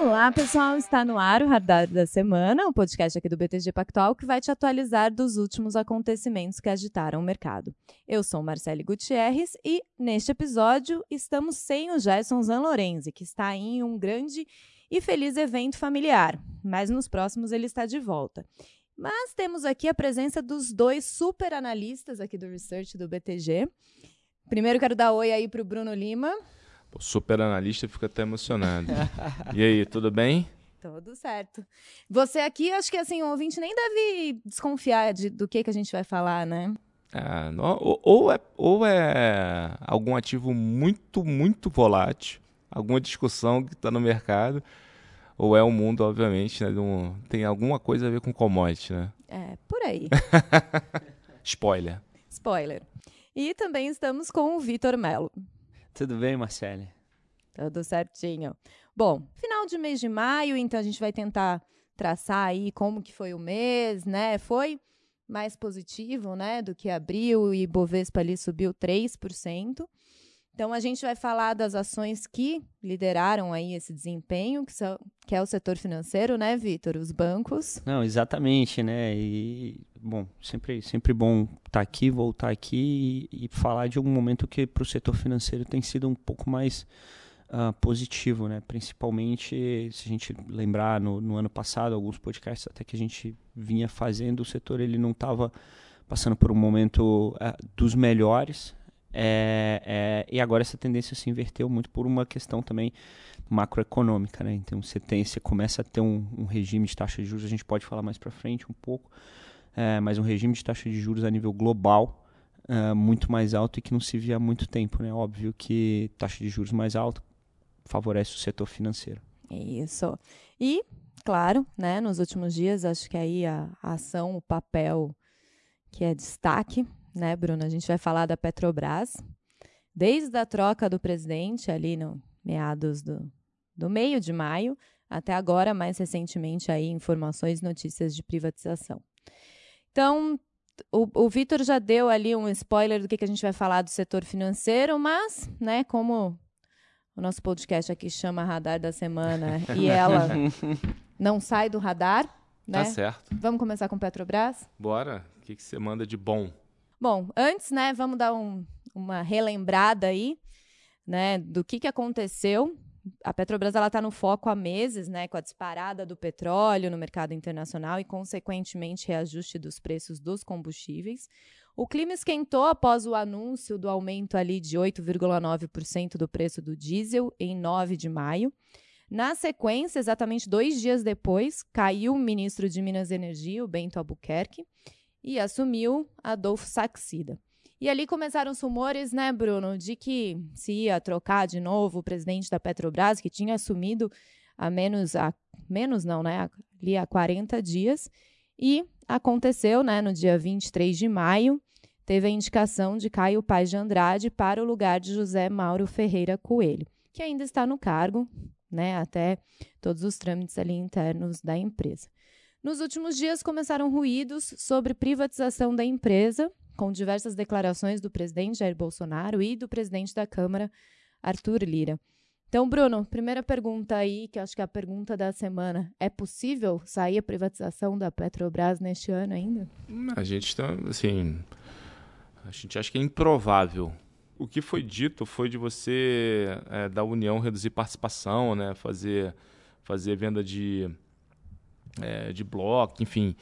Olá, pessoal! Está no ar o Radar da Semana, o um podcast aqui do BTG Pactual que vai te atualizar dos últimos acontecimentos que agitaram o mercado. Eu sou Marcele Gutierrez e, neste episódio, estamos sem o Gerson Zanlorenzi, que está em um grande e feliz evento familiar, mas nos próximos ele está de volta. Mas temos aqui a presença dos dois super analistas aqui do Research do BTG. Primeiro quero dar oi aí para o Bruno Lima. Pô, super analista, fico até emocionado. e aí, tudo bem? Tudo certo. Você aqui, acho que assim, o ouvinte nem deve desconfiar de, do que, que a gente vai falar, né? É, ou, ou, é, ou é algum ativo muito, muito volátil, alguma discussão que está no mercado, ou é o um mundo, obviamente, né, um, tem alguma coisa a ver com commodity, né? É, por aí. Spoiler. Spoiler. E também estamos com o Vitor Melo. Tudo bem, Marcele? Tudo certinho. Bom, final de mês de maio, então a gente vai tentar traçar aí como que foi o mês, né? Foi mais positivo, né, do que abril e Bovespa ali subiu 3%. Então a gente vai falar das ações que lideraram aí esse desempenho, que, são, que é o setor financeiro, né, Vitor? Os bancos. Não, exatamente, né? E bom, sempre, sempre bom estar tá aqui, voltar aqui e, e, falar de um momento que para o setor financeiro tem sido um pouco mais uh, positivo, né? Principalmente se a gente lembrar no, no ano passado, alguns podcasts até que a gente vinha fazendo, o setor ele não estava passando por um momento uh, dos melhores, é, é, e agora essa tendência se inverteu muito por uma questão também macroeconômica, né? Então você tem, você começa a ter um, um regime de taxa de juros, a gente pode falar mais para frente um pouco, é, mas um regime de taxa de juros a nível global é, muito mais alto e que não se via há muito tempo, né? Óbvio que taxa de juros mais alta favorece o setor financeiro. Isso. E, claro, né, nos últimos dias, acho que aí a, a ação, o papel que é destaque né, Bruno? A gente vai falar da Petrobras. Desde a troca do presidente, ali no meados do, do meio de maio, até agora, mais recentemente, aí, informações, notícias de privatização. Então, o, o Vitor já deu ali um spoiler do que, que a gente vai falar do setor financeiro, mas, né, como o nosso podcast aqui chama Radar da Semana e ela não sai do radar, né? Tá certo. Vamos começar com Petrobras? Bora. O que, que você manda de bom? Bom, antes, né, vamos dar um, uma relembrada aí, né, do que, que aconteceu. A Petrobras ela está no foco há meses, né, com a disparada do petróleo no mercado internacional e, consequentemente, reajuste dos preços dos combustíveis. O clima esquentou após o anúncio do aumento ali de 8,9% do preço do diesel em 9 de maio. Na sequência, exatamente dois dias depois, caiu o ministro de Minas e Energia, o Bento Albuquerque, e assumiu Adolfo Saxida. E ali começaram os rumores, né, Bruno, de que se ia trocar de novo o presidente da Petrobras, que tinha assumido há menos, a, menos não, né, ali há 40 dias. E aconteceu, né, no dia 23 de maio, teve a indicação de Caio Paz de Andrade para o lugar de José Mauro Ferreira Coelho, que ainda está no cargo, né, até todos os trâmites ali internos da empresa. Nos últimos dias começaram ruídos sobre privatização da empresa, com diversas declarações do presidente Jair Bolsonaro e do presidente da Câmara, Arthur Lira. Então, Bruno, primeira pergunta aí, que acho que é a pergunta da semana. É possível sair a privatização da Petrobras neste ano ainda? A gente está, assim, a gente acha que é improvável. O que foi dito foi de você, é, da União, reduzir participação, né, fazer, fazer venda de é, de bloco, enfim,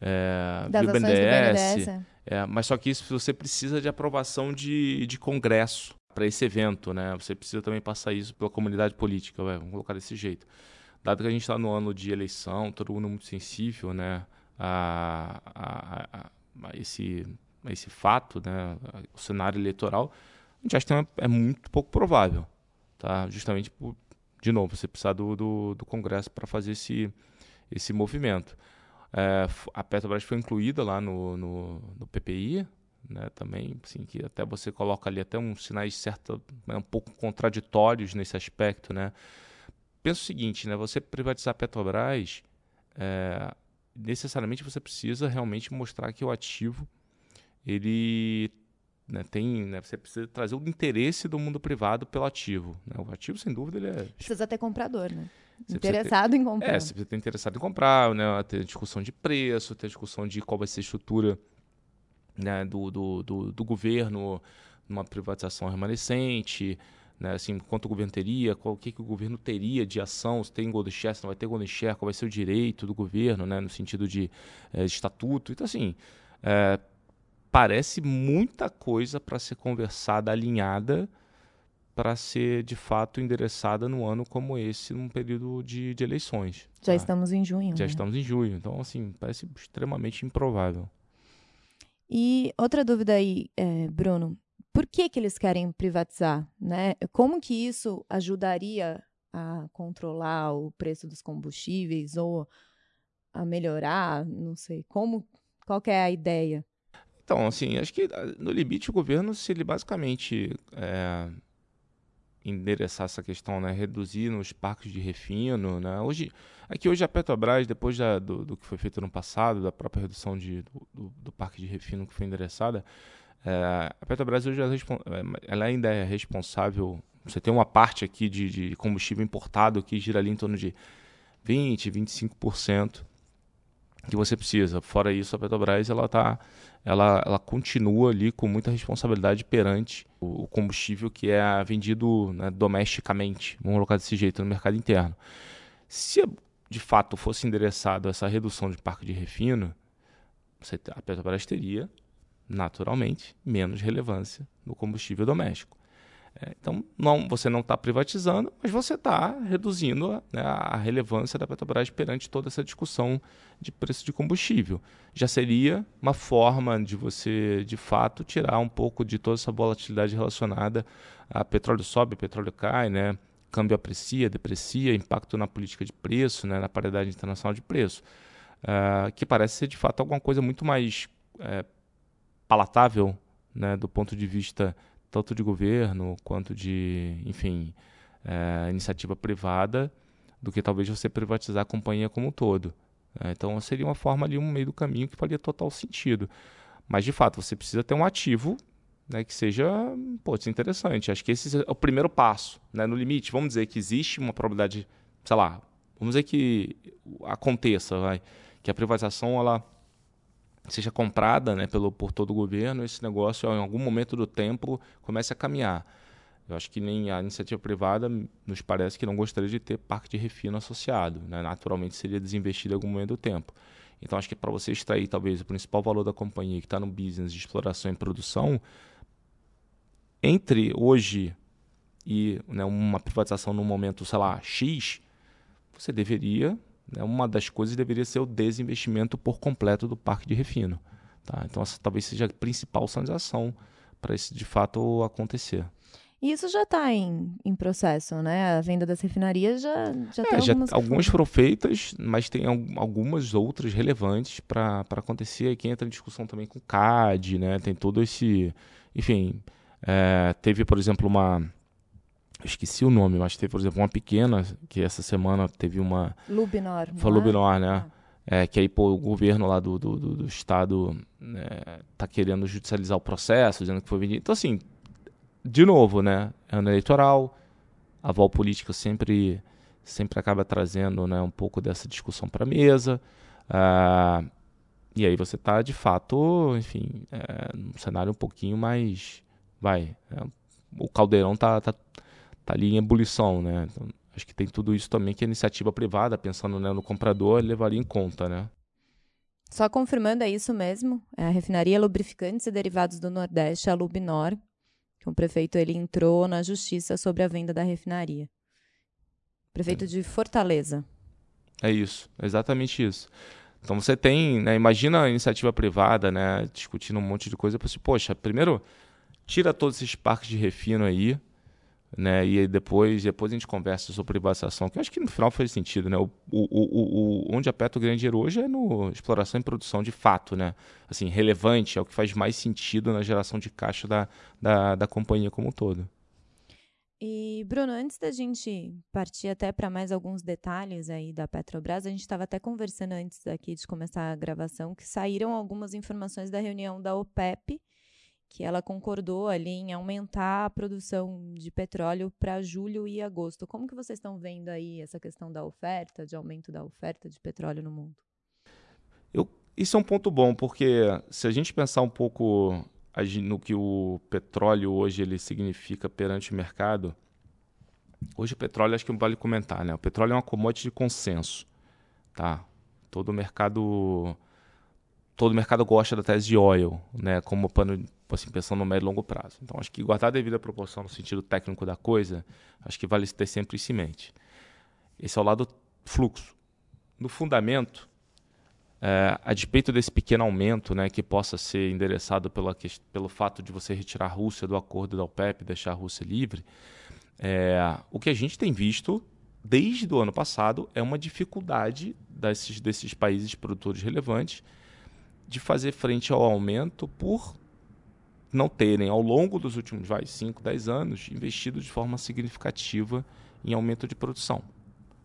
é, das do BNDES. Do BNDES. É, mas só que isso você precisa de aprovação de, de congresso para esse evento, né? Você precisa também passar isso pela comunidade política, vamos colocar desse jeito. Dado que a gente está no ano de eleição, todo mundo muito sensível, né, a, a, a, a esse, esse fato, né, o cenário eleitoral, a gente acha que é muito pouco provável, tá? Justamente por, de novo, você precisar do, do, do Congresso para fazer esse, esse movimento. É, a Petrobras foi incluída lá no, no, no, PPI, né, também, assim, que até você coloca ali até uns sinais certo, né, um pouco contraditórios nesse aspecto, né. Pensa o seguinte, né, você privatizar a Petrobras, é, necessariamente você precisa realmente mostrar que o ativo, ele né, tem, né, você precisa trazer o interesse do mundo privado pelo ativo. Né? O ativo, sem dúvida, ele é... Precisa ter comprador, né? Interessado ter, em comprar. É, você precisa ter interessado em comprar, né? Ter discussão de preço, ter discussão de qual vai ser a estrutura né, do, do, do, do governo numa privatização remanescente, né, assim, quanto o governo teria, qual, o que, que o governo teria de ação, se tem golden share, se não vai ter golden share, qual vai ser o direito do governo, né, no sentido de, é, estatuto. Então, assim, é, parece muita coisa para ser conversada, alinhada, para ser de fato endereçada num ano como esse, num período de, de eleições. Já tá? estamos em junho. Já né? estamos em junho. Então, assim, parece extremamente improvável. E outra dúvida aí, é, Bruno, por que, que eles querem privatizar? Né? Como que isso ajudaria a controlar o preço dos combustíveis ou a melhorar? Não sei. Como, qual é a ideia? Então, assim, acho que no limite o governo, se ele basicamente é, endereçar essa questão, né, reduzir nos parques de refino, né, hoje, aqui hoje a Petrobras, depois da, do, do, que foi feito no passado, da própria redução de, do, do parque de refino que foi endereçada, é, a Petrobras hoje é, ela ainda é responsável. Você tem uma parte aqui de, de combustível importado que gira ali em torno de 20, 25% que você precisa. Fora isso, a Petrobras ela tá, ela, ela continua ali com muita responsabilidade perante o, combustível que é vendido né, domesticamente, vamos colocar desse jeito, no mercado interno. Se de fato fosse endereçado essa redução de parque de refino, a Petrobras teria naturalmente, menos relevância no combustível doméstico. É, então, não, você não está privatizando, mas você está reduzindo a, né, a, relevância da Petrobras perante toda essa discussão de preço de combustível. Já seria uma forma de você, de fato, tirar um pouco de toda essa volatilidade relacionada a petróleo sobe, petróleo cai, né? câmbio aprecia, deprecia, impacto na política de preço, né? na paridade internacional de preço, uh, que parece ser, de fato, alguma coisa muito mais uh, palatável né, do ponto de vista tanto de governo quanto de, enfim, é, iniciativa privada, do que talvez você privatizar a companhia como um todo. É, então seria uma forma ali, um meio do caminho que faria total sentido. Mas de fato, você precisa ter um ativo né, que seja pô, interessante. Acho que esse é o primeiro passo. Né, no limite, vamos dizer que existe uma probabilidade, sei lá, vamos dizer que aconteça, vai, que a privatização ela seja comprada né, pelo, por todo o governo, esse negócio, em algum momento do tempo, comece a caminhar. Eu acho que nem a iniciativa privada nos parece que não gostaria de ter parque de refino associado. Né? Naturalmente seria desinvestido em algum momento do tempo. Então acho que para você extrair talvez o principal valor da companhia que está no business de exploração e produção, entre hoje e né, uma privatização no momento, sei lá, X, você deveria uma das coisas deveria ser o desinvestimento por completo do parque de refino. Tá? Então, essa talvez seja a principal sinalização para isso de fato acontecer. E isso já está em, em processo, né? A venda das refinarias já, já é, tem já, algumas... algumas foram feitas, mas tem algumas outras relevantes para acontecer. Aqui entra em discussão também com o CAD, né? Tem todo esse... Enfim, é, teve, por exemplo, uma esqueci o nome, mas teve, por exemplo, uma pequena que essa semana teve uma. Lubinor. Foi é? Lubinor, né? Ah. É, que aí pô, o governo lá do, do, do, do estado né, tá querendo judicializar o processo, dizendo que foi vendido. Então, assim, de novo, né? Ano eleitoral, a vol política sempre, sempre acaba trazendo né, um pouco dessa discussão para a mesa. Ah, e aí você está de fato, enfim, é, num cenário um pouquinho mais. Vai. É, o caldeirão tá, tá, tá ali em ebulição, né? Então, acho que tem tudo isso também que a iniciativa privada, pensando né, no comprador, levaria em conta, né? Só confirmando, é isso mesmo. É a refinaria Lubrificantes e Derivados do Nordeste, a Lubnor, que o prefeito ele entrou na justiça sobre a venda da refinaria. Prefeito é. de Fortaleza. É isso, exatamente isso. Então você tem, né, imagina a iniciativa privada, né, discutindo um monte de coisa, assim, poxa, primeiro tira todos esses parques de refino aí, né? E depois, depois a gente conversa sobre privatização, que eu acho que no final faz sentido, né? O, o, o, o, onde a Petro ganha dinheiro hoje é no exploração e produção de fato, né? Assim, relevante, é o que faz mais sentido na geração de caixa da, da, da companhia como um todo. E, Bruno, antes da gente partir até para mais alguns detalhes aí da Petrobras, a gente estava até conversando antes aqui de começar a gravação que saíram algumas informações da reunião da OPEP, que ela concordou ali em aumentar a produção de petróleo para julho e agosto. Como que vocês estão vendo aí essa questão da oferta, de aumento da oferta de petróleo no mundo? Eu, isso é um ponto bom, porque se a gente pensar um pouco no que o petróleo hoje ele significa perante o mercado, hoje o petróleo acho que vale comentar, né? O petróleo é uma commodity de consenso, tá? Todo o mercado todo mercado gosta da tese de oil, né, como pano, assim, pensando no médio e longo prazo. Então, acho que guardar a devida proporção no sentido técnico da coisa, acho que vale ter sempre isso em mente. Esse é o lado fluxo. No fundamento, é, a despeito desse pequeno aumento, né, que possa ser endereçado pela, pelo fato de você retirar a Rússia do acordo da OPEP deixar a Rússia livre, é, o que a gente tem visto desde o ano passado é uma dificuldade desses, desses países produtores relevantes de fazer frente ao aumento por não terem, ao longo dos últimos vai, 5, 10 anos, investido de forma significativa em aumento de produção.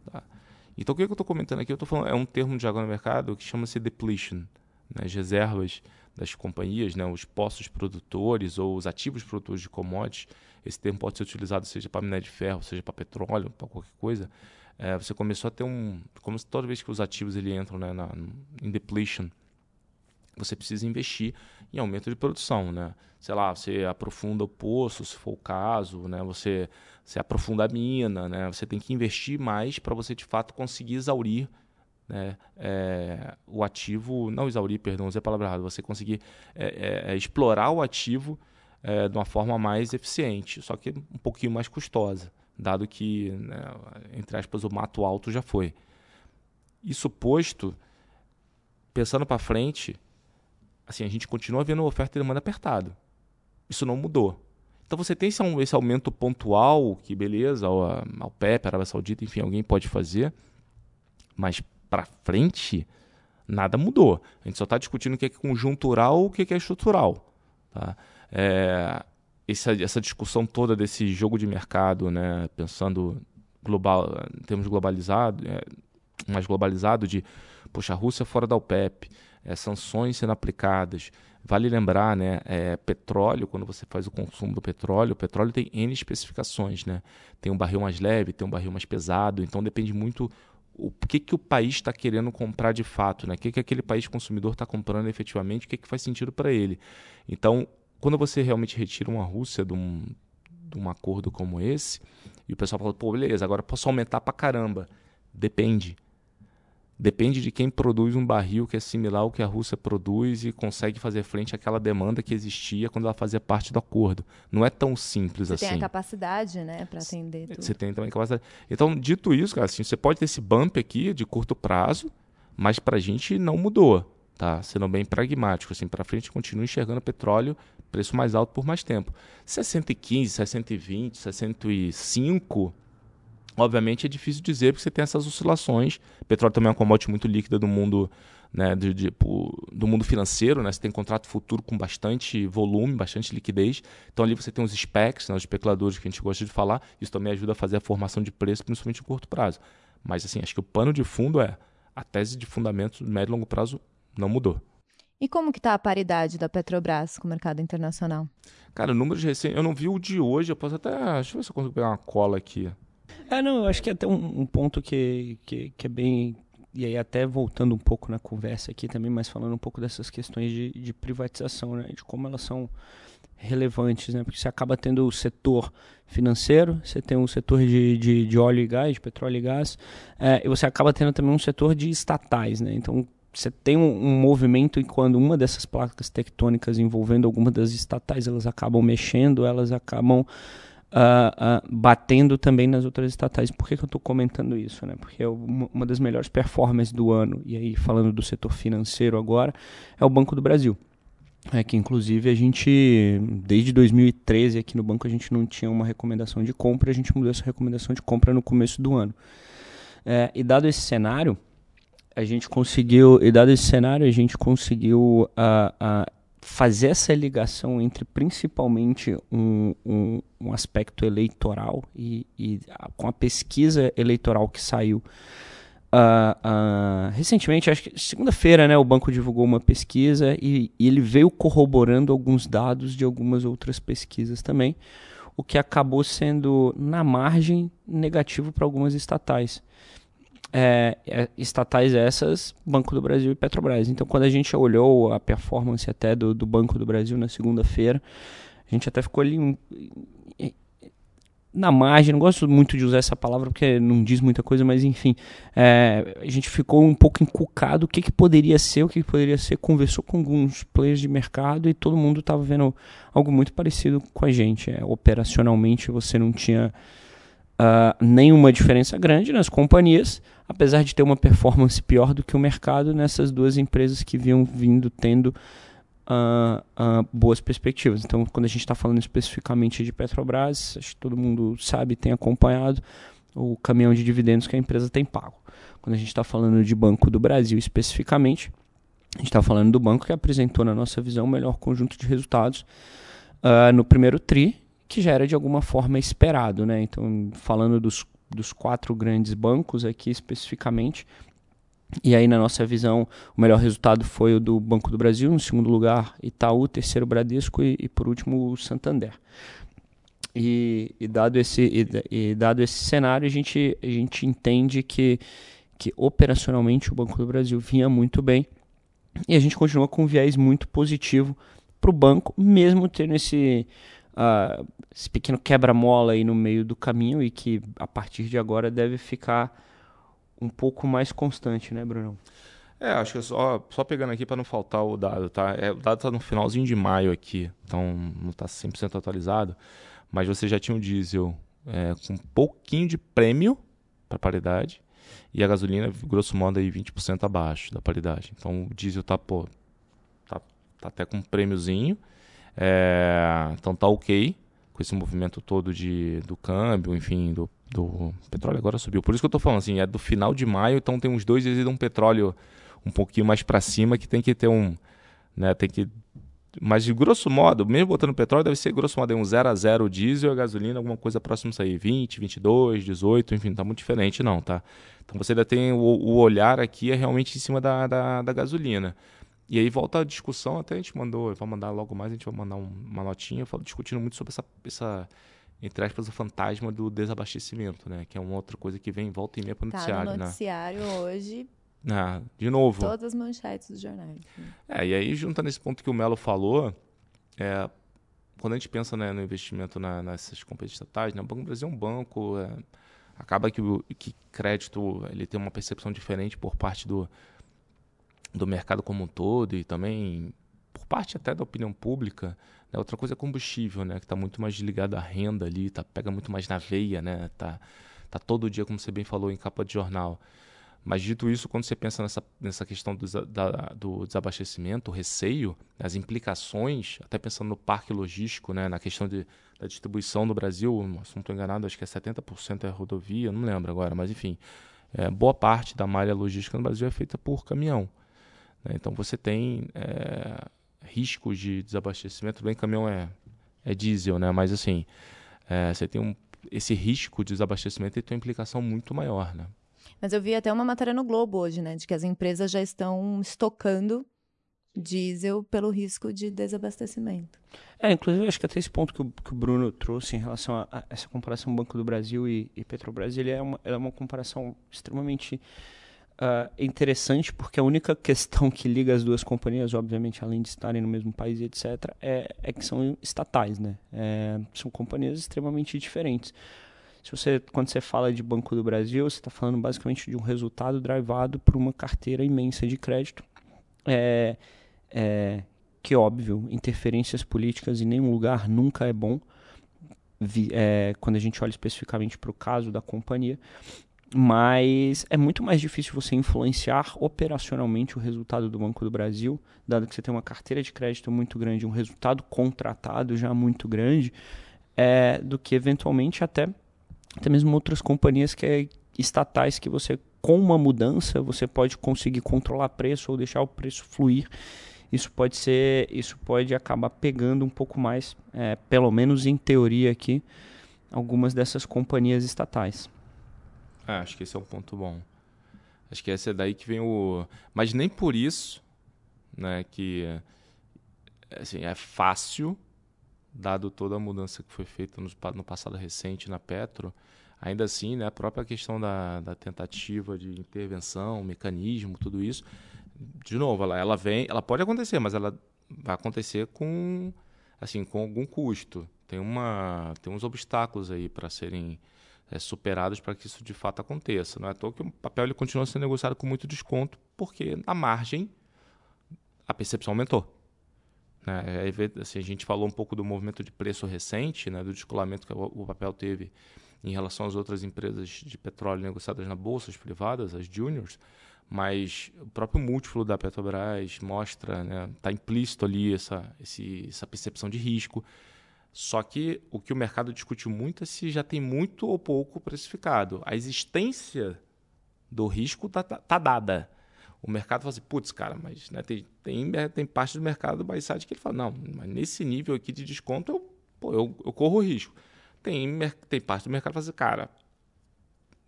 Tá? Então, o que eu estou comentando aqui? Eu estou falando, é um termo de agora no mercado que chama-se depletion. Né? As reservas das companhias, né? os postos produtores ou os ativos produtores de commodities, esse termo pode ser utilizado seja para minério de ferro, seja para petróleo, para qualquer coisa. É, você começou a ter um. Como toda vez que os ativos ele entram né, na, em depletion, você precisa investir em aumento de produção, né? Sei lá, você aprofunda o poço, se for o caso, né? Você, você aprofunda a mina, né? Você tem que investir mais para você de fato conseguir exaurir né? É, o ativo, não exaurir, perdão, usei a palavra errada, você conseguir é, é, é explorar o ativo é, de uma forma mais eficiente, só que um pouquinho mais custosa, dado que, né, entre aspas, o mato alto já foi. Isso posto, pensando para frente, assim, a gente continua vendo oferta e demanda apertado. Isso não mudou. Então você tem esse, esse aumento pontual, que beleza, ao, ao PEP, Arábia Saudita, enfim, alguém pode fazer, mas para frente, nada mudou. A gente só está discutindo o que é conjuntural o que é estrutural. Tá? É, essa, essa discussão toda desse jogo de mercado, né, pensando global, em termos globalizado, é, mais globalizado, de, poxa, a Rússia fora da OPEP, é, sanções sendo aplicadas. Vale lembrar, né, é, petróleo, quando você faz o consumo do petróleo, o petróleo tem N especificações, né? Tem um barril mais leve, tem um barril mais pesado, então depende muito o que, que o país está querendo comprar de fato, né? O que, que aquele país consumidor está comprando efetivamente, o que, que faz sentido para ele. Então, quando você realmente retira uma Rússia de um, de um acordo como esse, e o pessoal fala, pô, beleza, agora posso aumentar para caramba. Depende depende de quem produz um barril que é similar ao que a Rússia produz e consegue fazer frente àquela demanda que existia quando ela fazia parte do acordo. Não é tão simples você assim. Você tem a capacidade, né, para atender tudo. Você tem também a capacidade. Então, dito isso, cara, assim, você pode ter esse bump aqui de curto prazo, mas para a gente não mudou, tá? Sendo bem pragmático, assim, para frente continua enxergando petróleo preço mais alto por mais tempo. 615, 620, 605 Obviamente é difícil dizer porque você tem essas oscilações. O petróleo também é uma commodity muito líquida do mundo, né, de, de, do mundo financeiro, né? Você tem contrato futuro com bastante volume, bastante liquidez. Então ali você tem os specs, né, os especuladores que a gente gosta de falar. Isso também ajuda a fazer a formação de preço, principalmente em curto prazo. Mas assim, acho que o pano de fundo é a tese de fundamentos de médio e longo prazo não mudou. E como que está a paridade da Petrobras com o mercado internacional? Cara, números recentes, eu não vi o de hoje, eu posso até, deixa eu ver se eu consigo pegar uma cola aqui. É, não, eu acho que é até um, um ponto que, que, que, é bem. E aí, até voltando um pouco na conversa aqui também, mas falando um pouco dessas questões de, de privatização, né? De como elas são relevantes, né? Porque você acaba tendo o setor financeiro, você tem um setor de, de, de óleo e gás, de petróleo e gás, é, e você acaba tendo também um setor de estatais, né? Então, você tem um, um, movimento e quando uma dessas placas tectônicas envolvendo alguma das estatais, elas acabam mexendo, elas acabam uh, uh, batendo também nas outras estatais. Por que, que eu estou comentando isso? Né? Porque é uma, das melhores performances do ano, e aí falando do setor financeiro agora, é o Banco do Brasil. É que inclusive a gente, desde 2013 aqui no banco, a gente não tinha uma recomendação de compra, a gente mudou essa recomendação de compra no começo do ano. É, e dado esse cenário, a gente conseguiu, e dado esse cenário, a gente conseguiu uh, uh, fazer essa ligação entre principalmente um, um, um aspecto eleitoral e, e a, com a pesquisa eleitoral que saiu uh, recentemente, acho que segunda-feira, né, o banco divulgou uma pesquisa e, e, ele veio corroborando alguns dados de algumas outras pesquisas também, o que acabou sendo, na margem, negativo para algumas estatais. É, é, estatais essas, Banco do Brasil e Petrobras. Então, quando a gente olhou a performance até do, do Banco do Brasil na segunda-feira, a gente até ficou ali na margem, não gosto muito de usar essa palavra porque não diz muita coisa, mas enfim, é, a gente ficou um pouco encucado o que, que poderia ser, o que, que poderia ser, conversou com alguns players de mercado e todo mundo estava vendo algo muito parecido com a gente. É, operacionalmente você não tinha uh, nenhuma diferença grande nas companhias, apesar de ter uma performance pior do que o mercado nessas duas empresas que vinham vindo tendo uh, uh, boas perspectivas. Então, quando a gente está falando especificamente de Petrobras, acho que todo mundo sabe, tem acompanhado o caminhão de dividendos que a empresa tem pago. Quando a gente está falando de Banco do Brasil especificamente, a gente está falando do banco que apresentou, na nossa visão, o melhor conjunto de resultados uh, no primeiro TRI, que já era de alguma forma esperado. Né? Então, falando dos, dos quatro grandes bancos aqui especificamente, e aí, na nossa visão, o melhor resultado foi o do Banco do Brasil, no segundo lugar, Itaú, terceiro, Bradesco e, e por último, o Santander. E, e, dado esse, e, e, dado esse cenário, a gente, a gente entende que, que operacionalmente o Banco do Brasil vinha muito bem e a gente continua com um viés muito positivo para o banco, mesmo tendo esse, uh, esse pequeno quebra-mola aí no meio do caminho e que a partir de agora deve ficar um pouco mais constante, né, Bruno? É, acho que só, só pegando aqui para não faltar o dado, tá? É, o dado está no finalzinho de maio aqui, então não está 100% atualizado, mas você já tinha o diesel é, com um pouquinho de prêmio para paridade e a gasolina, grosso modo, aí 20% abaixo da paridade. Então o diesel tá, pô, tá, tá até com um prêmiozinho, é, então tá ok com esse movimento todo de, do câmbio, enfim, do, do petróleo agora subiu. Por isso que eu estou falando assim, é do final de maio, então tem uns dois dias de um petróleo um pouquinho mais para cima que tem que ter um, né, tem que mas de grosso modo, mesmo botando petróleo, deve ser grosso modo um 0 a 0 diesel, a gasolina, alguma coisa próxima aí, 20, 22, 18, enfim, tá muito diferente não, tá? Então você ainda tem o, o olhar aqui é realmente em cima da, da, da, gasolina. E aí volta a discussão, até a gente mandou, vai mandar logo mais, a gente vai mandar um, uma notinha, falo, discutindo muito sobre essa, essa entre aspas, o fantasma do desabastecimento, né? Que é uma outra coisa que vem volta e meia para o noticiário, tá no noticiário né? hoje. Ah, de novo. Todas as manchetes dos jornais. Né? É, e aí, juntando esse ponto que o Melo falou, é, quando a gente pensa né, no investimento na, nessas companhias estatais, né, o Banco do Brasil é um banco, é, acaba que que crédito ele tem uma percepção diferente por parte do, do mercado como um todo e também por parte até da opinião pública. Né? Outra coisa é combustível, né? que está muito mais ligado à renda ali, tá, pega muito mais na veia, né? tá, tá todo dia, como você bem falou, em capa de jornal. Mas dito isso, quando você pensa nessa, nessa questão do, da, do desabastecimento, o receio, as implicações, até pensando no parque logístico, né, na questão de, da distribuição no Brasil, se não estou enganado, acho que é 70% é rodovia, não lembro agora, mas enfim, é, boa parte da malha logística no Brasil é feita por caminhão. Né, então você tem é, riscos de desabastecimento. Bem, caminhão é, é diesel, né? Mas assim, é, você tem um, esse risco de desabastecimento e tem uma implicação muito maior, né? Mas eu vi até uma matéria no Globo hoje, né? De que as empresas já estão estocando diesel pelo risco de desabastecimento. É, inclusive, acho que até esse ponto que o, que o Bruno trouxe em relação a, a, essa comparação Banco do Brasil e, e Petrobras, ele é uma, é uma comparação extremamente uh, interessante porque a única questão que liga as duas companhias, obviamente, além de estarem no mesmo país, etc., é, é que são estatais, né? É, são companhias extremamente diferentes. Se você, quando você fala de Banco do Brasil, você está falando basicamente de um resultado drivado por uma carteira imensa de crédito. É, é, que, óbvio, interferências políticas em nenhum lugar nunca é bom. Vi, é, quando a gente olha especificamente para o caso da companhia, mas é muito mais difícil você influenciar operacionalmente o resultado do Banco do Brasil, dado que você tem uma carteira de crédito muito grande, um resultado contratado já muito grande, é, do que eventualmente até, até mesmo outras companhias que é estatais que você, com uma mudança, você pode conseguir controlar preço ou deixar o preço fluir. Isso pode ser, isso pode acabar pegando um pouco mais, é, pelo menos em teoria aqui, algumas dessas companhias estatais. É, acho que esse é um ponto bom. Acho que essa é daí que vem o. Mas nem por isso, né, que assim, é fácil, dado toda a mudança que foi feita no, no passado recente na Petro. Ainda assim, né, a própria questão da, da tentativa de intervenção, mecanismo, tudo isso, de novo, ela, ela vem, ela pode acontecer, mas ela vai acontecer com assim com algum custo. Tem uma tem uns obstáculos aí para serem é, superados para que isso de fato aconteça. Não é à toa que o papel ele continua sendo negociado com muito desconto, porque na margem a percepção aumentou. Né? Assim, a gente falou um pouco do movimento de preço recente, né, do descolamento que o papel teve em relação às outras empresas de petróleo negociadas na bolsas privadas, as juniors, mas o próprio múltiplo da Petrobras mostra, está né, tá implícito ali essa, esse, essa percepção de risco. Só que o que o mercado discute muito é se já tem muito ou pouco precificado. A existência do risco está tá, tá dada. O mercado fala assim, putz, cara, mas né, tem, tem, tem parte do mercado do buy side que ele fala, não, mas nesse nível aqui de desconto eu, pô, eu, eu corro risco. Tem, tem parte do mercado que fala assim, cara,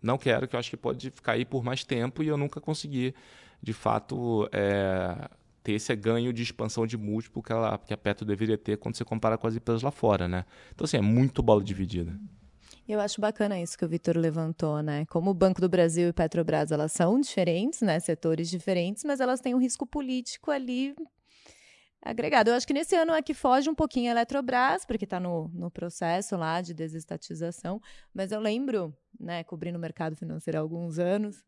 não quero, que eu acho que pode ficar aí por mais tempo e eu nunca consegui, de fato, é, ter esse ganho de expansão de múltiplo que, ela, que a Petro deveria ter quando você compara com as empresas lá fora, né? Então, assim, é muito bola dividida. Eu acho bacana isso que o Vitor levantou, né? Como o Banco do Brasil e Petrobras, elas são diferentes, né? Setores diferentes, mas elas têm um risco político ali agregado. Eu acho que nesse ano é que foge um pouquinho a Eletrobras, porque está no, no processo lá de desestatização, mas eu lembro, né, cobrindo o mercado financeiro há alguns anos,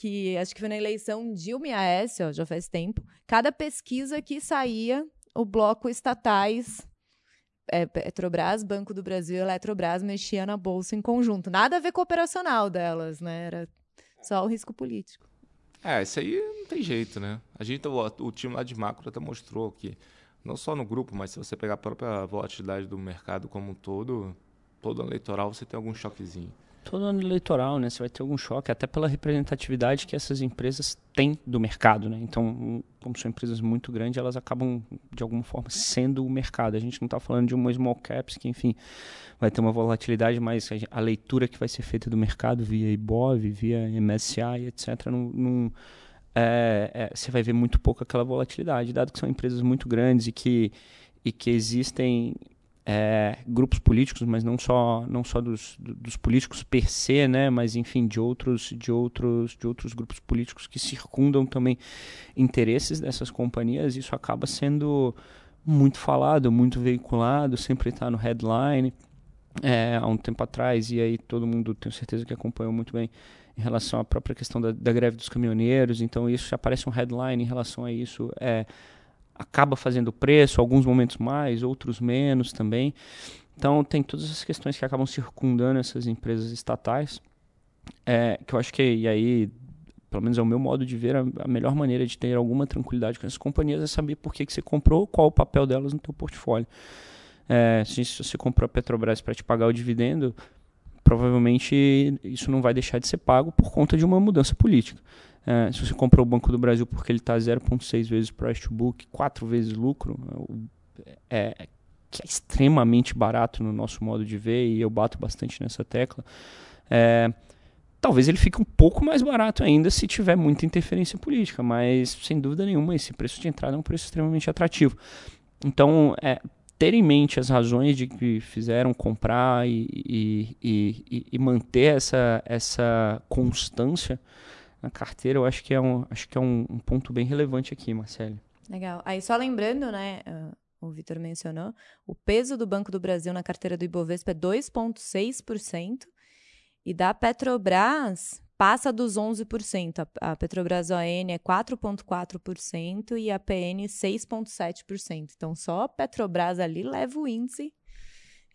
que acho que foi na eleição Dilma e Aécio, já faz tempo, cada pesquisa que saía, o bloco estatais, é, Petrobras, Banco do Brasil e Eletrobras mexia na bolsa em conjunto. Nada a ver com o operacional delas, né? Era só o risco político. É, isso aí não tem jeito, né? A gente, o, o time lá de macro até mostrou que, não só no grupo, mas se você pegar a própria volatilidade do mercado como um todo, todo eleitoral você tem algum choquezinho. Todo ano eleitoral, né? Você vai ter algum choque, até pela representatividade que essas empresas têm do mercado, né? Então, como são empresas muito grandes, elas acabam, de alguma forma, sendo o mercado. A gente não está falando de uma small caps que, enfim, vai ter uma volatilidade, mas a leitura que vai ser feita do mercado via IBOV, via MSCI, etc., não, é, é, você vai ver muito pouco aquela volatilidade, dado que são empresas muito grandes e que, e que existem é, grupos políticos, mas não só não só dos, dos políticos per se, né, mas enfim de outros de outros de outros grupos políticos que circundam também interesses dessas companhias. Isso acaba sendo muito falado, muito veiculado, sempre está no headline. É, há um tempo atrás e aí todo mundo tenho certeza que acompanhou muito bem em relação à própria questão da, da greve dos caminhoneiros. Então isso aparece um headline em relação a isso. É, acaba fazendo preço, alguns momentos mais, outros menos também. Então tem todas essas questões que acabam circundando essas empresas estatais, é, que eu acho que e aí, pelo menos é o meu modo de ver, a, a, melhor maneira de ter alguma tranquilidade com essas companhias é saber por que, que você comprou, qual o papel delas no teu portfólio. É, se, se você comprou a Petrobras para te pagar o dividendo, provavelmente isso não vai deixar de ser pago por conta de uma mudança política. É, se você comprou o Banco do Brasil porque ele está 0,6 vezes price to book, 4 vezes lucro, é, é, que é extremamente barato no nosso modo de ver, e eu bato bastante nessa tecla. É, talvez ele fique um pouco mais barato ainda se tiver muita interferência política, mas sem dúvida nenhuma esse preço de entrada é um preço extremamente atrativo. Então, é, ter em mente as razões de que fizeram comprar e, e, e, e manter essa, essa constância na carteira, eu acho que é um, acho que é um, um ponto bem relevante aqui, Marcelo. Legal. Aí só lembrando, né, uh, o Vitor mencionou, o peso do Banco do Brasil na carteira do Ibovespa é 2,6% e da Petrobras passa dos 11%. A, a Petrobras ON é 4,4% e a PN 6,7%. Então só a Petrobras ali leva o índice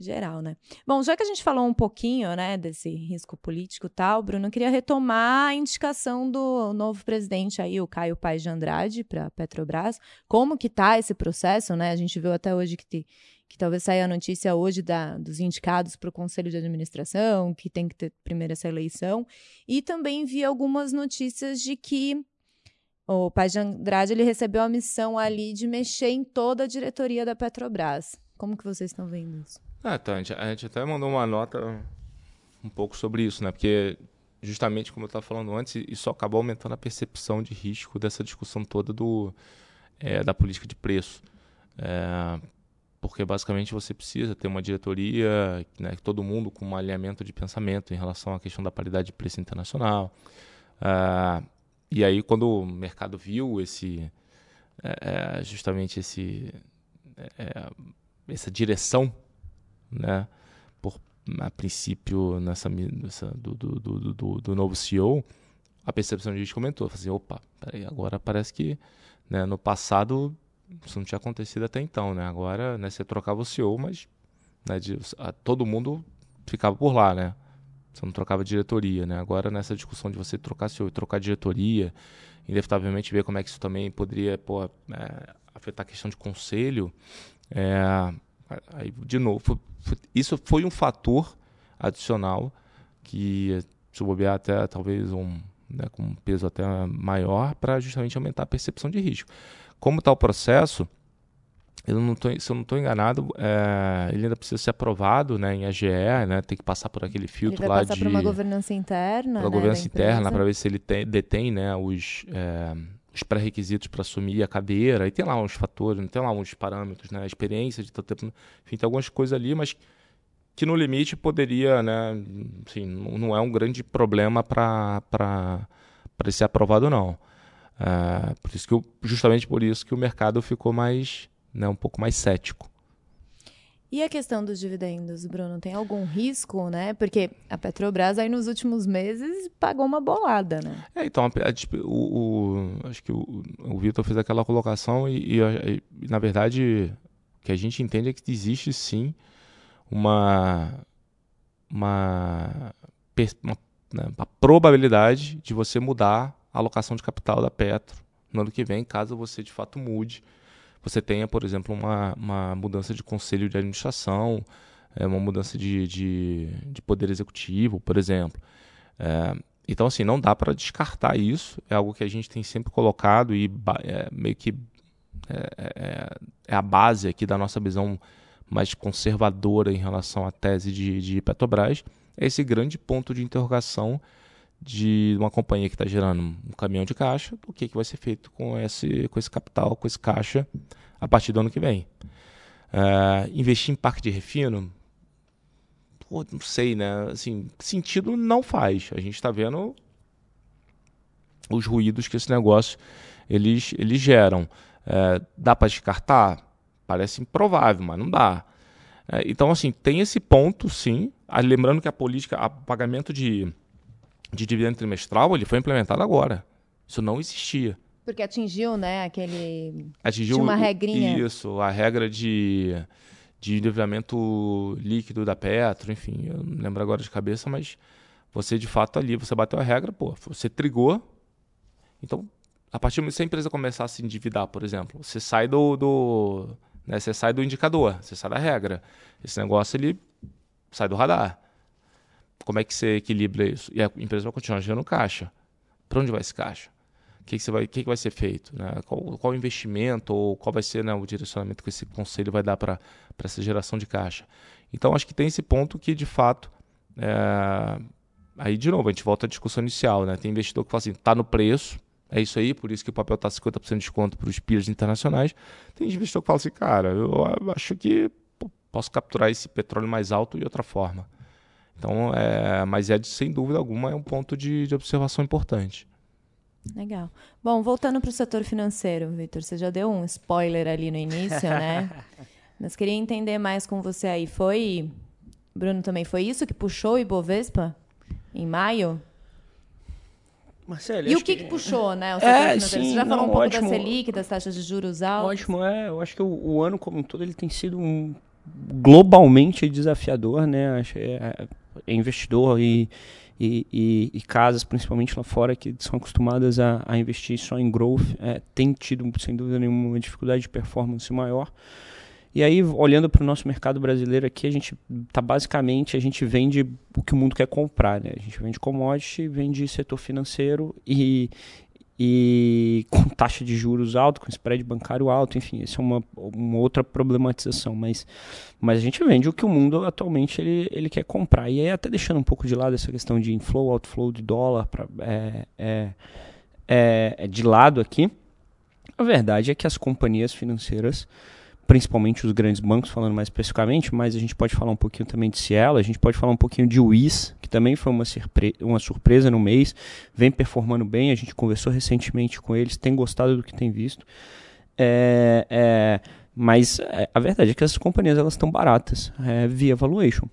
geral, né? Bom, já que a gente falou um pouquinho, né, desse risco político e tal, Bruno, eu queria retomar a indicação do novo presidente aí, o Caio Paes de Andrade, para a Petrobras. Como que tá esse processo, né? A gente viu até hoje que, te, que talvez saia a notícia hoje da, dos indicados para o Conselho de Administração, que tem que ter primeiro essa eleição. E também vi algumas notícias de que o Paes de Andrade ele recebeu a missão ali de mexer em toda a diretoria da Petrobras. Como que vocês estão vendo isso? Tá. A gente, a gente até mandou uma nota um pouco sobre isso, né? Porque justamente como eu estava falando antes, isso acabou aumentando a percepção de risco dessa discussão toda do, é, da política de preço. É, porque basicamente você precisa ter uma diretoria, né, todo mundo com um alinhamento de pensamento em relação à questão da paridade de preço internacional. É, e aí, quando o mercado viu esse, é, é, justamente esse, é, essa direção, né, por, a princípio, nessa, nessa do, do, do, do, do novo CEO, a percepção de gente comentou, assim, opa, peraí, agora parece que né, no passado isso não tinha acontecido até então, né? Agora, né, você trocava o CEO, mas né, de, a, todo mundo ficava por lá, né? Você não trocava diretoria, né? Agora, nessa discussão de você trocar CEO e trocar diretoria, inevitavelmente ver como é que isso também poderia pô, é, afetar a questão de conselho, é, aí, de novo, isso foi um fator adicional que, se bobear até talvez um, né, com um peso até maior, para justamente aumentar a percepção de risco. Como está o processo, eu não tô, se eu não estou enganado, é, ele ainda precisa ser aprovado né, em AGE, né, tem que passar por aquele filtro ele vai lá passar de. por uma governança interna. Pela né, governança interna, para ver se ele tem, detém né, os, é, os pré-requisitos para assumir a cadeira. E tem lá uns fatores, tem lá uns parâmetros, né, a experiência de tanto tempo. Enfim, tem algumas coisas ali, mas que no limite poderia, né, assim, não é um grande problema para ser aprovado, não. Uh, por isso que eu, justamente por isso que o mercado ficou mais, né, um pouco mais cético. E a questão dos dividendos, Bruno, tem algum risco, né? Porque a Petrobras aí nos últimos meses pagou uma bolada, né? É, então, a, a, o, o, acho que o, o Vitor fez aquela colocação e, e, e, na verdade, o que a gente entende é que existe sim uma, uma, uma, né, uma probabilidade de você mudar a alocação de capital da Petro no ano que vem, caso você de fato mude. Você tenha, por exemplo, uma, uma mudança de conselho de administração, é, uma mudança de, de, de poder executivo, por exemplo. É, então, assim, não dá para descartar isso. É algo que a gente tem sempre colocado e é, meio que é, é, é, a base aqui da nossa visão mais conservadora em relação à tese de, de Petrobras. É esse grande ponto de interrogação de uma companhia que está gerando um caminhão de caixa, o que, que vai ser feito com esse, com esse capital, com esse caixa a partir do ano que vem. Uh, investir em parque de refino, pô, não sei, né? Assim, sentido não faz. A gente está vendo os ruídos que esse negócio eles, eles geram. Uh, dá para descartar? Parece improvável, mas não dá. Uh, então, assim, tem esse ponto, sim. Ah, lembrando que a política, o pagamento de de dividendo trimestral, ele foi implementado agora. Isso não existia. Porque atingiu, né, aquele... Atingiu uma regrinha. Isso, a regra de, de endividamento líquido da Petro, enfim, eu não lembro agora de cabeça, mas você de fato ali, você bateu a regra, pô, você trigou. Então, a partir do momento que a empresa começar a se endividar, por exemplo, você sai do, do né, você sai do indicador, você sai da regra. Esse negócio ele sai do radar. Como é que você equilibra isso? E a empresa vai continuar gerando caixa. Para onde vai esse caixa? O que, que, vai, que, que vai ser feito? Né? Qual, qual o investimento ou qual vai ser né, o direcionamento que esse conselho vai dar para essa geração de caixa? Então, acho que tem esse ponto que, de fato, é... aí, de novo, a gente volta à discussão inicial. Né? Tem investidor que fala assim, está no preço, é isso aí, por isso que o papel está 50% de desconto para os peers internacionais. Tem investidor que fala assim, cara, eu acho que posso capturar esse petróleo mais alto de outra forma. Então, é, mas é de, sem dúvida alguma é um ponto de, de observação importante. Legal. Bom, voltando para o setor financeiro, Vitor, você já deu um spoiler ali no início, né? Mas queria entender mais com você aí. Foi, Bruno, também foi isso que puxou o Ibovespa em maio? Marcelo, e o que, que, que, puxou, né? O é, sim, Você já falou não, um pouco ótimo, da Selic, das taxas de juros altas. Ótimo, é. Eu acho que o, o, ano como um todo ele tem sido um globalmente desafiador, né? Acho, é, é investidor e, e, e, e, casas, principalmente lá fora, que são acostumadas a, a investir só em growth, é, tem tido, sem dúvida nenhuma, uma dificuldade de performance maior. E aí, olhando para o nosso mercado brasileiro aqui, a gente tá basicamente, a gente vende o que o mundo quer comprar, né? A gente vende commodity, vende setor financeiro e, e com taxa de juros alto, com spread bancário alto, enfim, isso é uma, uma outra problematização, mas, mas a gente vende o que o mundo atualmente ele, ele quer comprar. E aí até deixando um pouco de lado essa questão de inflow, outflow de dólar pra, é, é, é, é de lado aqui, a verdade é que as companhias financeiras principalmente os grandes bancos, falando mais especificamente, mas a gente pode falar um pouquinho também de Cielo, a gente pode falar um pouquinho de WIS, que também foi uma, surpre uma surpresa no mês, vem performando bem, a gente conversou recentemente com eles, tem gostado do que tem visto. É, é, mas é, a verdade é que essas companhias elas estão baratas é, via valuation.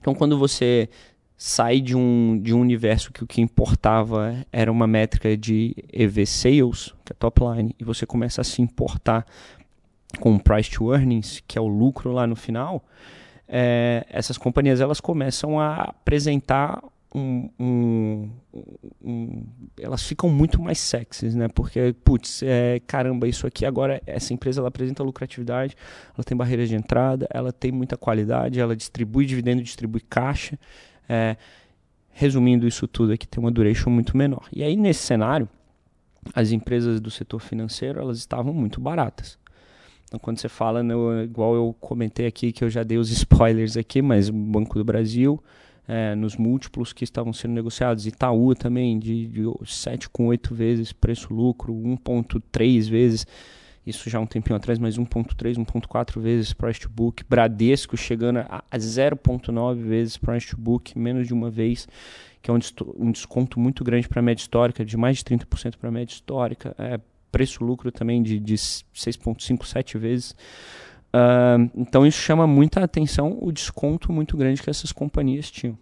Então quando você sai de um, de um universo que o que importava era uma métrica de EV Sales, que é top line, e você começa a se importar com price to earnings, que é o lucro lá no final, é, essas companhias elas começam a apresentar um, um, um, elas ficam muito mais sexys, né? Porque, putz, é, caramba, isso aqui agora, essa empresa ela apresenta lucratividade, ela tem barreiras de entrada, ela tem muita qualidade, ela distribui dividendo, distribui caixa. É, resumindo isso tudo aqui, tem uma duration muito menor. E aí, nesse cenário, as empresas do setor financeiro elas estavam muito baratas. Então, quando você fala, no, igual eu comentei aqui, que eu já dei os spoilers aqui, mas o Banco do Brasil, é, nos múltiplos que estavam sendo negociados, Itaú também, de, de 7,8 vezes preço-lucro, 1,3 vezes, isso já um tempinho atrás, mas 1,3, 1,4 vezes price to book, Bradesco chegando a, a 0,9 vezes price to book, menos de uma vez, que é um, um desconto muito grande para a média histórica, de mais de 30% para a média histórica, é, preço-lucro também de, de 6,5, 7 vezes. Uh, então isso chama muita atenção o desconto muito grande que essas companhias tinham.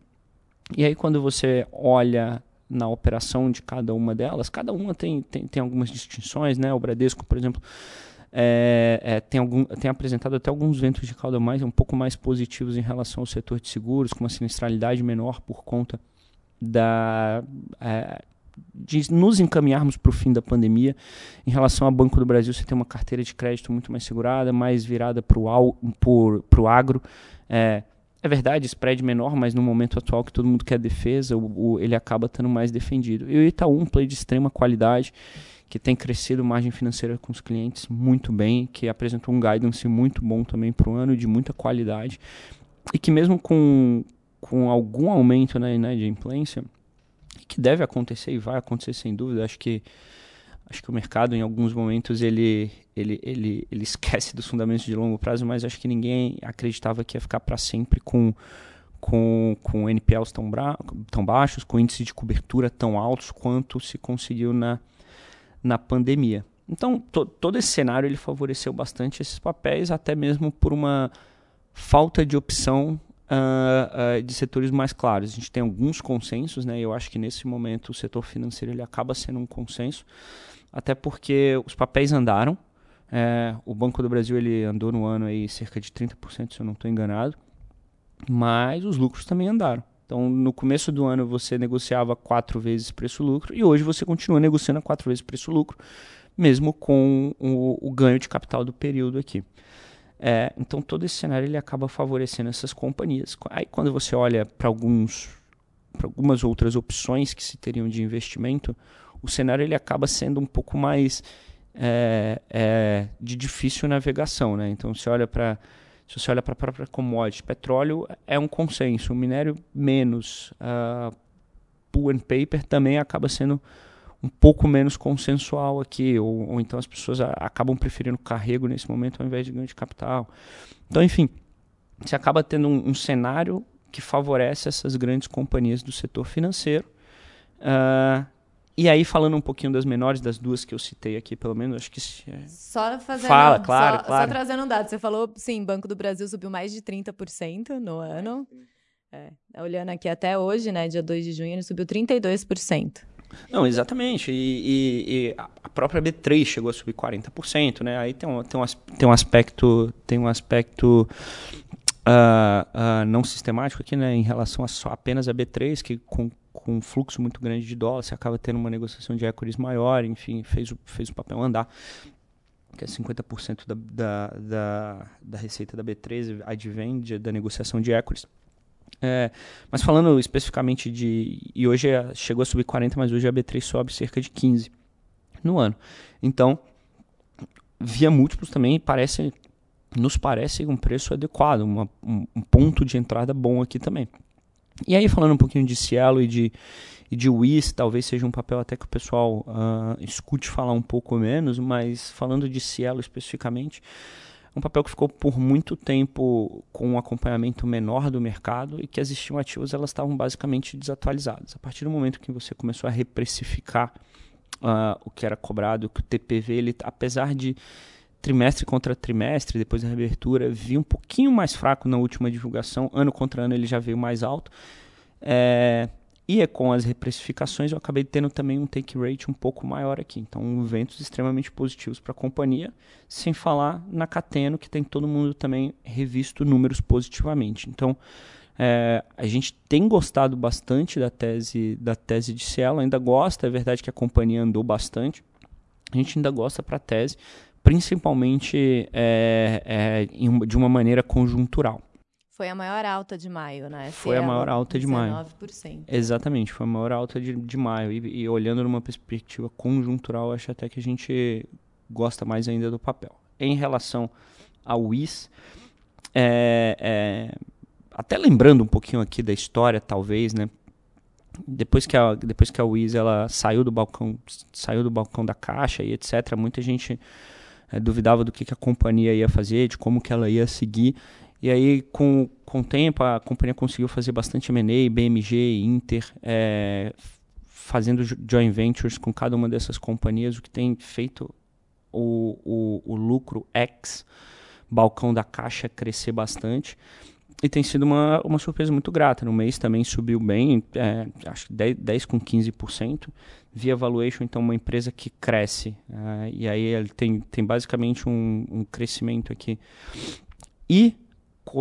E aí quando você olha na operação de cada uma delas, cada uma tem, tem, tem algumas distinções, né? O Bradesco, por exemplo, é, é, tem, algum, tem apresentado até alguns ventos de cauda mais um pouco mais positivos em relação ao setor de seguros, com uma sinistralidade menor por conta da é, de nos encaminharmos para o fim da pandemia. Em relação ao Banco do Brasil, você tem uma carteira de crédito muito mais segurada, mais virada para o agro. É, é verdade, spread menor, mas no momento atual que todo mundo quer defesa, o, o, ele acaba estando mais defendido. E o Itaú, um play de extrema qualidade, que tem crescido margem financeira com os clientes muito bem, que apresentou um guidance muito bom também para o ano, de muita qualidade, e que mesmo com, com algum aumento na né, de implência, que deve acontecer e vai acontecer sem dúvida. Acho que acho que o mercado em alguns momentos ele ele, ele, ele esquece dos fundamentos de longo prazo, mas acho que ninguém acreditava que ia ficar para sempre com com, com NPLs tão, tão baixos, com índices de cobertura tão altos quanto se conseguiu na, na pandemia. Então, to, todo esse cenário ele favoreceu bastante esses papéis, até mesmo por uma falta de opção uh, uh, de setores mais claros. A gente tem alguns consensos, né? Eu acho que nesse momento o setor financeiro ele acaba sendo um consenso, até porque os papéis andaram. É, o Banco do Brasil ele andou no ano aí cerca de 30%, se eu não estou enganado, mas os lucros também andaram. Então, no começo do ano você negociava quatro vezes preço-lucro e hoje você continua negociando quatro vezes preço-lucro, mesmo com o, o ganho de capital do período aqui. É, então todo esse cenário ele acaba favorecendo essas companhias. Aí quando você olha para alguns para algumas outras opções que se teriam de investimento, o cenário ele acaba sendo um pouco mais é, é, de difícil navegação, né? Então você olha para se você olha para a própria commodity, petróleo é um consenso, o minério menos, uh, and paper também acaba sendo um pouco menos consensual aqui, ou, ou então as pessoas a, acabam preferindo carrego nesse momento ao invés de ganho de capital. Então, enfim, você acaba tendo um, um cenário que favorece essas grandes companhias do setor financeiro. Uh, e aí, falando um pouquinho das menores, das duas que eu citei aqui, pelo menos, acho que. É... Só fazendo. Fala, claro, só, claro. Só trazendo um dado. Você falou, sim, Banco do Brasil subiu mais de 30% no ano. É, olhando aqui até hoje, né, dia 2 de junho, ele subiu 32%. Não, exatamente. E, e, e, a própria B3 chegou a subir 40%, né? Aí tem um, tem um, tem um aspecto, tem um aspecto uh, uh, não sistemático aqui, né? Em relação a só apenas a B3, que com, com um fluxo muito grande de dólar, você acaba tendo uma negociação de equities maior, enfim, fez o, fez o papel andar que é 50% da, da, da, da receita da B3 advém da negociação de equities. É, mas falando especificamente de. E hoje chegou a subir 40, mas hoje a B3 sobe cerca de 15. no ano. Então, via múltiplos também parece, nos parece um preço adequado, uma, um, um, ponto de entrada bom aqui também. E aí, falando um pouquinho de Cielo e de, e de WIS, talvez seja um papel até que o pessoal uh, escute falar um pouco menos, mas falando de Cielo especificamente, um papel que ficou por muito tempo com um acompanhamento menor do mercado e que as estimativas elas estavam basicamente desatualizadas. A partir do momento que você começou a reprecificar uh, o que era cobrado, que o TPV, ele, apesar de trimestre contra trimestre, depois da reabertura, vinha um pouquinho mais fraco na última divulgação, ano contra ano ele já veio mais alto. É, e é com as reprecificações eu acabei tendo também um take rate um pouco maior aqui. Então, ventos extremamente positivos para a companhia, sem falar na Cateno, que tem todo mundo também revisto números positivamente. Então, é, a gente tem gostado bastante da tese da tese de Cielo, ainda gosta, é verdade que a companhia andou bastante. A gente ainda gosta para a tese, principalmente é, é, de uma maneira conjuntural. Foi a maior alta de maio, né? Foi a maior alta de 19%. maio. 19%. Exatamente, foi a maior alta de, de maio. E, e, olhando numa perspectiva conjuntural, acho até que a gente gosta mais ainda do papel. Em relação ao WIS, é, é, até lembrando um pouquinho aqui da história, talvez, né? Depois que a, depois que a WIS ela saiu do balcão, saiu do balcão da caixa e etc, muita gente é, duvidava do que, que a companhia ia fazer, de como que ela ia seguir. E aí, com, com o tempo, a companhia conseguiu fazer bastante M&A, BMG, Inter, é, fazendo joint ventures com cada uma dessas companhias, o que tem feito o, o, o lucro ex balcão da caixa crescer bastante. E tem sido uma, uma surpresa muito grata. No mês também subiu bem, é, acho que 10, 10 com 15%. Via Valuation, então, uma empresa que cresce. É, e aí ele tem, tem basicamente um, um crescimento aqui. E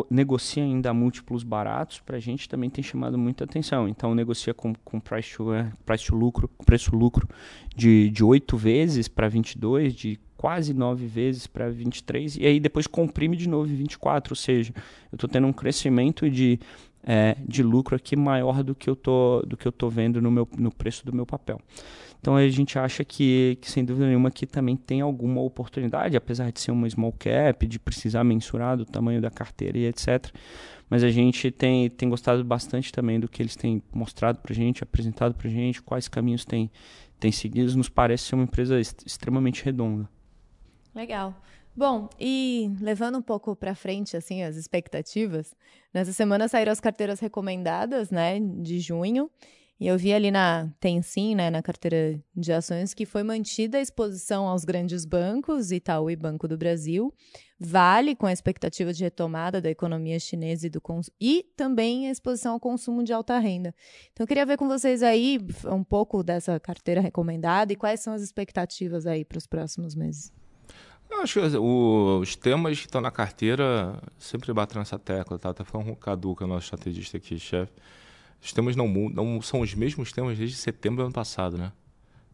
negocia ainda múltiplos baratos, para a gente também tem chamado muita atenção. Então, negocia com, com price, to, price to lucro, preço lucro de, de 8 vezes para 22, de quase 9 vezes para 23, e aí depois comprime de novo em 24, ou seja, eu estou tendo um crescimento de, é, de lucro aqui maior do que eu tô, do que eu tô vendo no, meu, no preço do meu papel. Então a gente acha que, que, sem dúvida nenhuma, aqui também tem alguma oportunidade, apesar de ser uma small cap, de precisar mensurar do tamanho da carteira e etc. Mas a gente tem, tem gostado bastante também do que eles têm mostrado para gente, apresentado para gente, quais caminhos têm, têm seguido. Nos parece ser uma empresa extremamente redonda. Legal. Bom, e levando um pouco para frente assim as expectativas, nessa semana saíram as carteiras recomendadas, né, de junho. E eu vi ali na Tensim, né, na carteira de ações, que foi mantida a exposição aos grandes bancos, Itaú e Banco do Brasil, Vale com a expectativa de retomada da economia chinesa e, do e também a exposição ao consumo de alta renda. Então, eu queria ver com vocês aí um pouco dessa carteira recomendada e quais são as expectativas aí para os próximos meses. Eu acho que os temas que estão na carteira sempre batem nessa tecla, tá? Até falando com o Cadu, que é o nosso estrategista aqui, chefe os temas não mudam, são os mesmos temas desde setembro do ano passado, né?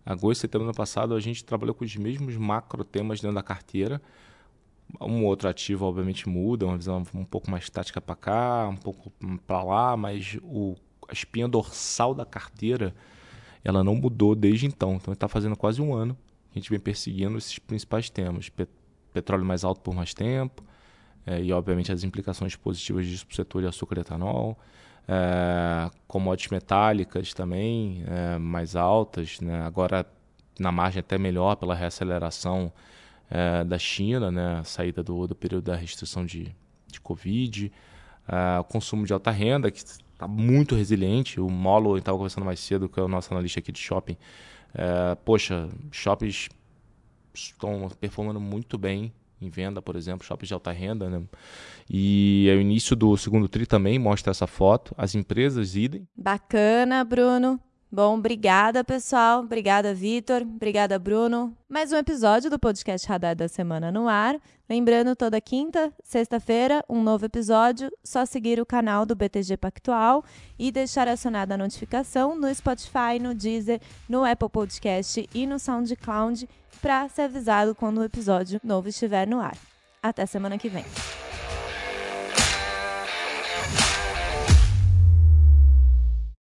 Agosto setembro do ano passado a gente trabalhou com os mesmos macro temas dentro da carteira. Um outro ativo obviamente muda, uma visão um pouco mais tática para cá, um pouco para lá, mas o, a espinha dorsal da carteira ela não mudou desde então. Então está fazendo quase um ano gente vem perseguindo esses principais temas: petróleo mais alto por mais tempo, é, e obviamente as implicações positivas disso para o setor de açúcar e etanol é, commodities metálicas também é, mais altas, né? agora na margem até melhor pela reaceleração é, da China, né? saída do, do período da restrição de, de Covid, é, o consumo de alta renda, que está muito resiliente, o Molo estava conversando mais cedo com o nosso analista aqui de shopping, é, poxa, shoppings estão performando muito bem em venda, por exemplo, shoppings de alta renda. Né? E o início do segundo TRI também mostra essa foto. As empresas idem. Bacana, Bruno. Bom, obrigada, pessoal. Obrigada, Vitor. Obrigada, Bruno. Mais um episódio do podcast Radar da Semana no ar. Lembrando, toda quinta, sexta-feira, um novo episódio. Só seguir o canal do BTG Pactual e deixar acionada a notificação no Spotify, no Deezer, no Apple Podcast e no SoundCloud para ser avisado quando o episódio novo estiver no ar. Até semana que vem.